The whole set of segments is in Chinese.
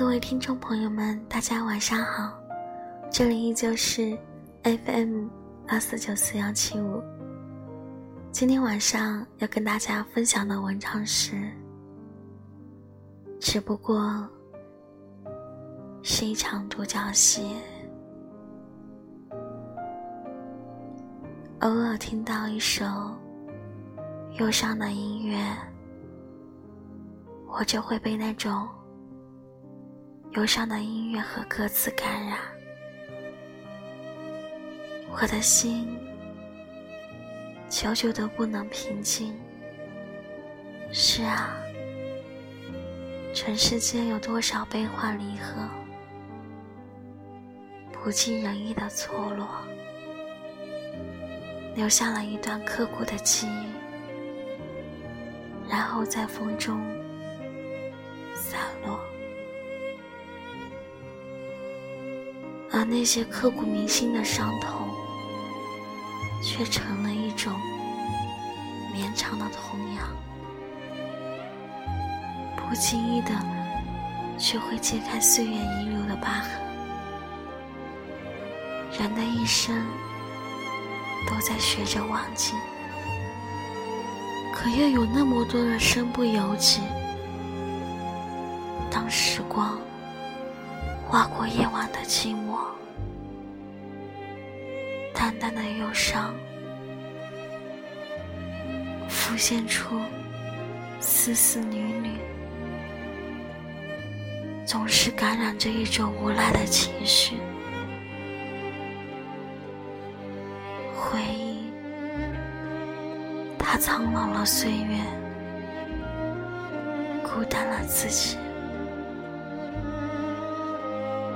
各位听众朋友们，大家晚上好，这里依旧是 FM 八四九四幺七五。今天晚上要跟大家分享的文章是，只不过是一场独角戏。偶尔听到一首忧伤的音乐，我就会被那种忧伤的音乐和歌词感染，我的心久久都不能平静。是啊，尘世间有多少悲欢离合，不尽人意的错落。留下了一段刻骨的记忆，然后在风中而那些刻骨铭心的伤痛，却成了一种绵长的痛痒，不经意的，却会揭开岁月遗留的疤痕。人的一生。都在学着忘记，可又有那么多的身不由己。当时光划过夜晚的寂寞，淡淡的忧伤浮现出丝丝缕缕，总是感染着一种无奈的情绪。回忆，它苍老了岁月，孤单了自己，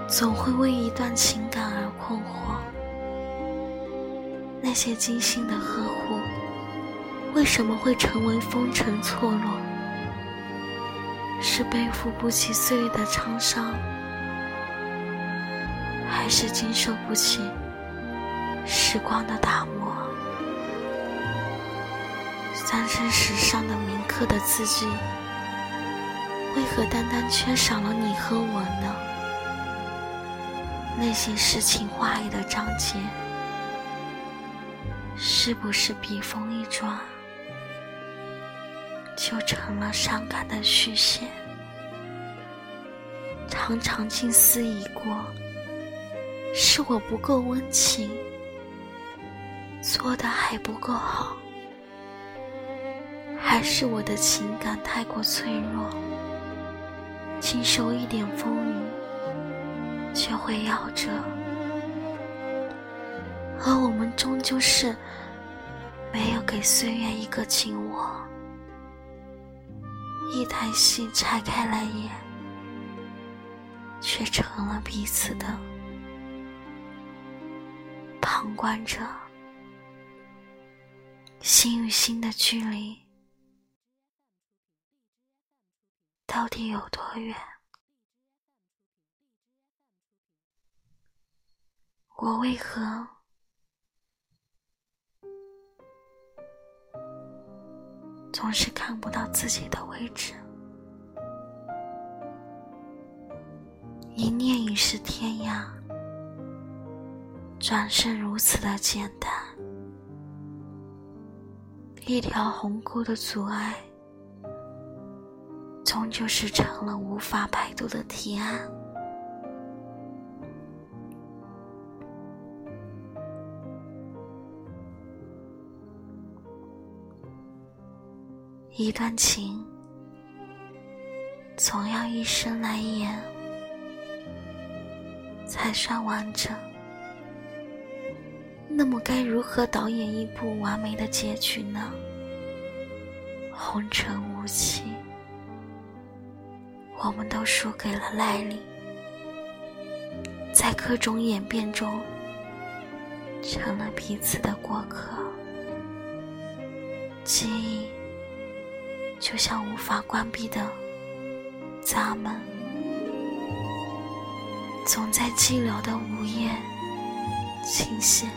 总会为一段情感而困惑。那些精心的呵护，为什么会成为风尘错落？是背负不起岁月的沧桑，还是经受不起？时光的打磨，三生石上的铭刻的字迹，为何单单缺少了你和我呢？那些诗情画意的章节，是不是笔锋一转，就成了伤感的续写？常常静思已过，是我不够温情。做的还不够好，还是我的情感太过脆弱，经受一点风雨却会夭折，而我们终究是没有给岁月一个紧握。一台戏拆开来演，却成了彼此的旁观者。心与心的距离到底有多远？我为何总是看不到自己的位置？一念已是天涯，转身如此的简单。一条鸿沟的阻碍，终究是成了无法摆渡的提案。一段情，总要一生来演，才算完整。那么该如何导演一部完美的结局呢？红尘无情，我们都输给了耐力，在各种演变中，成了彼此的过客。记忆就像无法关闭的闸门，总在寂寥的午夜倾现。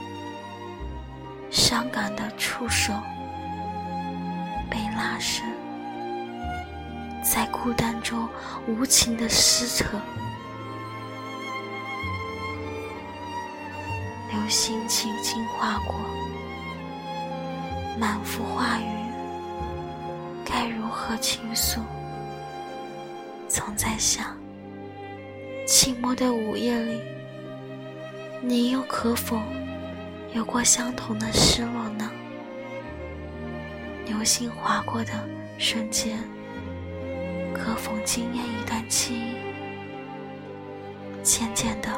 伤感的触手被拉伸，在孤孤单中无情的撕扯。流星轻轻划过，满腹话语该如何倾诉？总在想，寂寞的午夜里，你又可否有过相同的失落呢？流星划过的瞬间，可否惊艳一段记忆？渐渐的，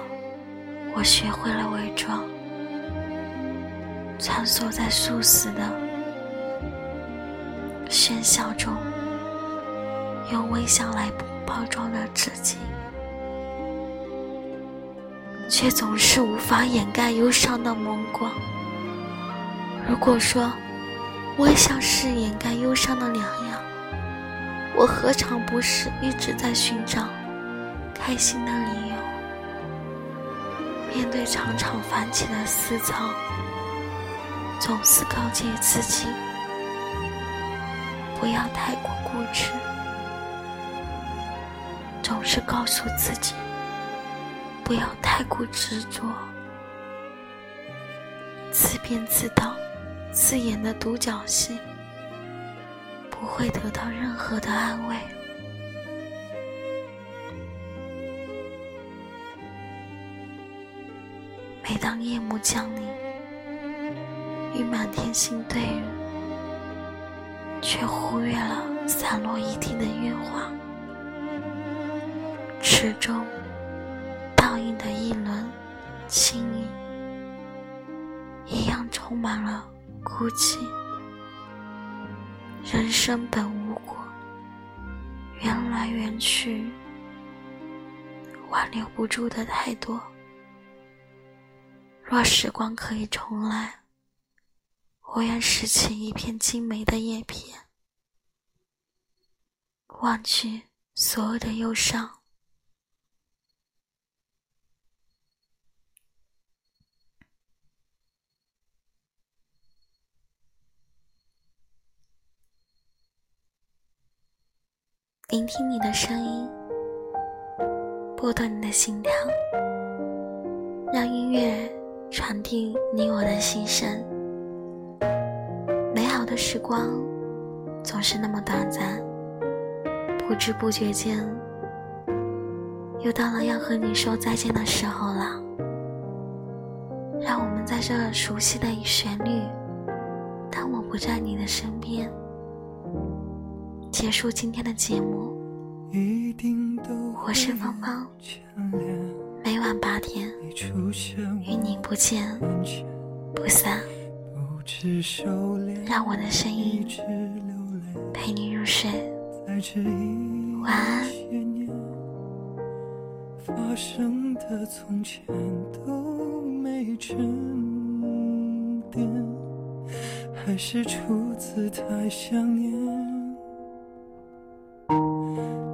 我学会了伪装，穿梭在素死的喧嚣中，用微笑来包装着自己，却总是无法掩盖忧伤的眸光。如果说，微笑是掩盖忧伤的良药，我何尝不是一直在寻找开心的理由？面对常常泛起的思潮，总是告诫自己不要太过固执，总是告诉自己不要太过执着，自编自导。自演的独角戏，不会得到任何的安慰。每当夜幕降临，与满天星对日，却忽略了散落一地的月华，池中倒映的一轮清影，一样充满了。孤寂，人生本无果，缘来缘去，挽留不住的太多。若时光可以重来，我愿拾起一片精美的叶片，忘去所有的忧伤。聆听你的声音，拨动你的心跳，让音乐传递你我的心声。时光总是那么短暂，不知不觉间，又到了要和你说再见的时候了。让我们在这熟悉的旋律，当我不在你的身边。结束今天的节目，我是芳芳，每晚八点与你不见不散，让我的声音陪你入睡，晚安。发生的从前都没沉淀，还是初次太想念。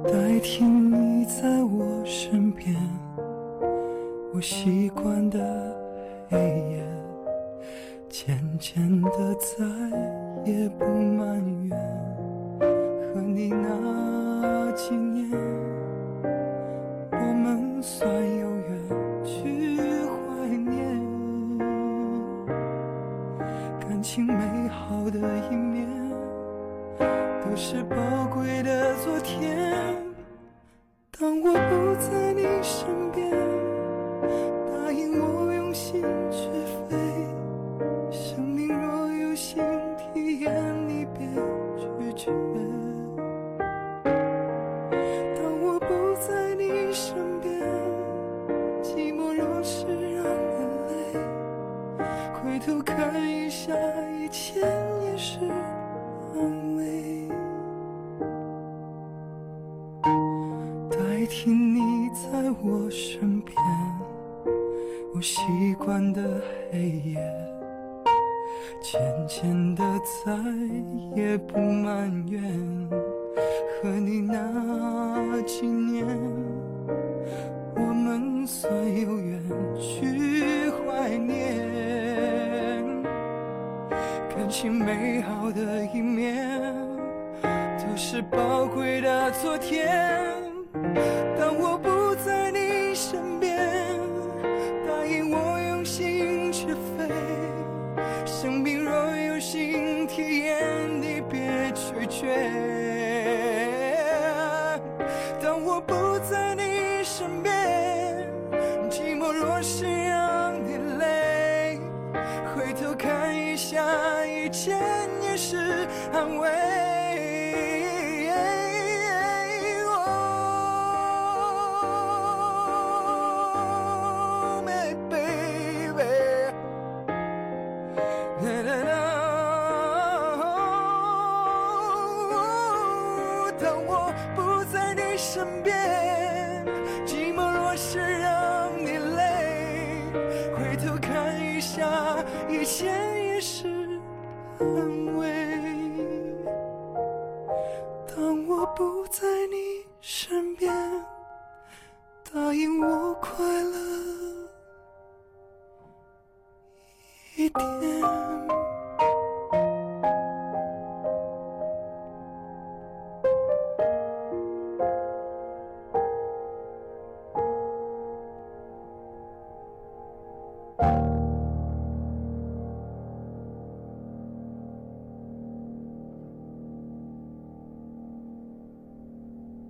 代替你在我身边，我习惯的黑夜，渐渐的再也不埋怨。和你那几年，我们算有缘去怀念，感情美好的一面，都是宝贵的头看一下以前也是。安慰，代替你在我身边，我习惯的黑夜，渐渐的再也不埋怨。和你那几年，我们算有缘去怀念，感情美好的一面都是宝贵的昨天。是安慰。Oh my baby. 当我不在你身边寂寞若是让你累回头看一下以前也是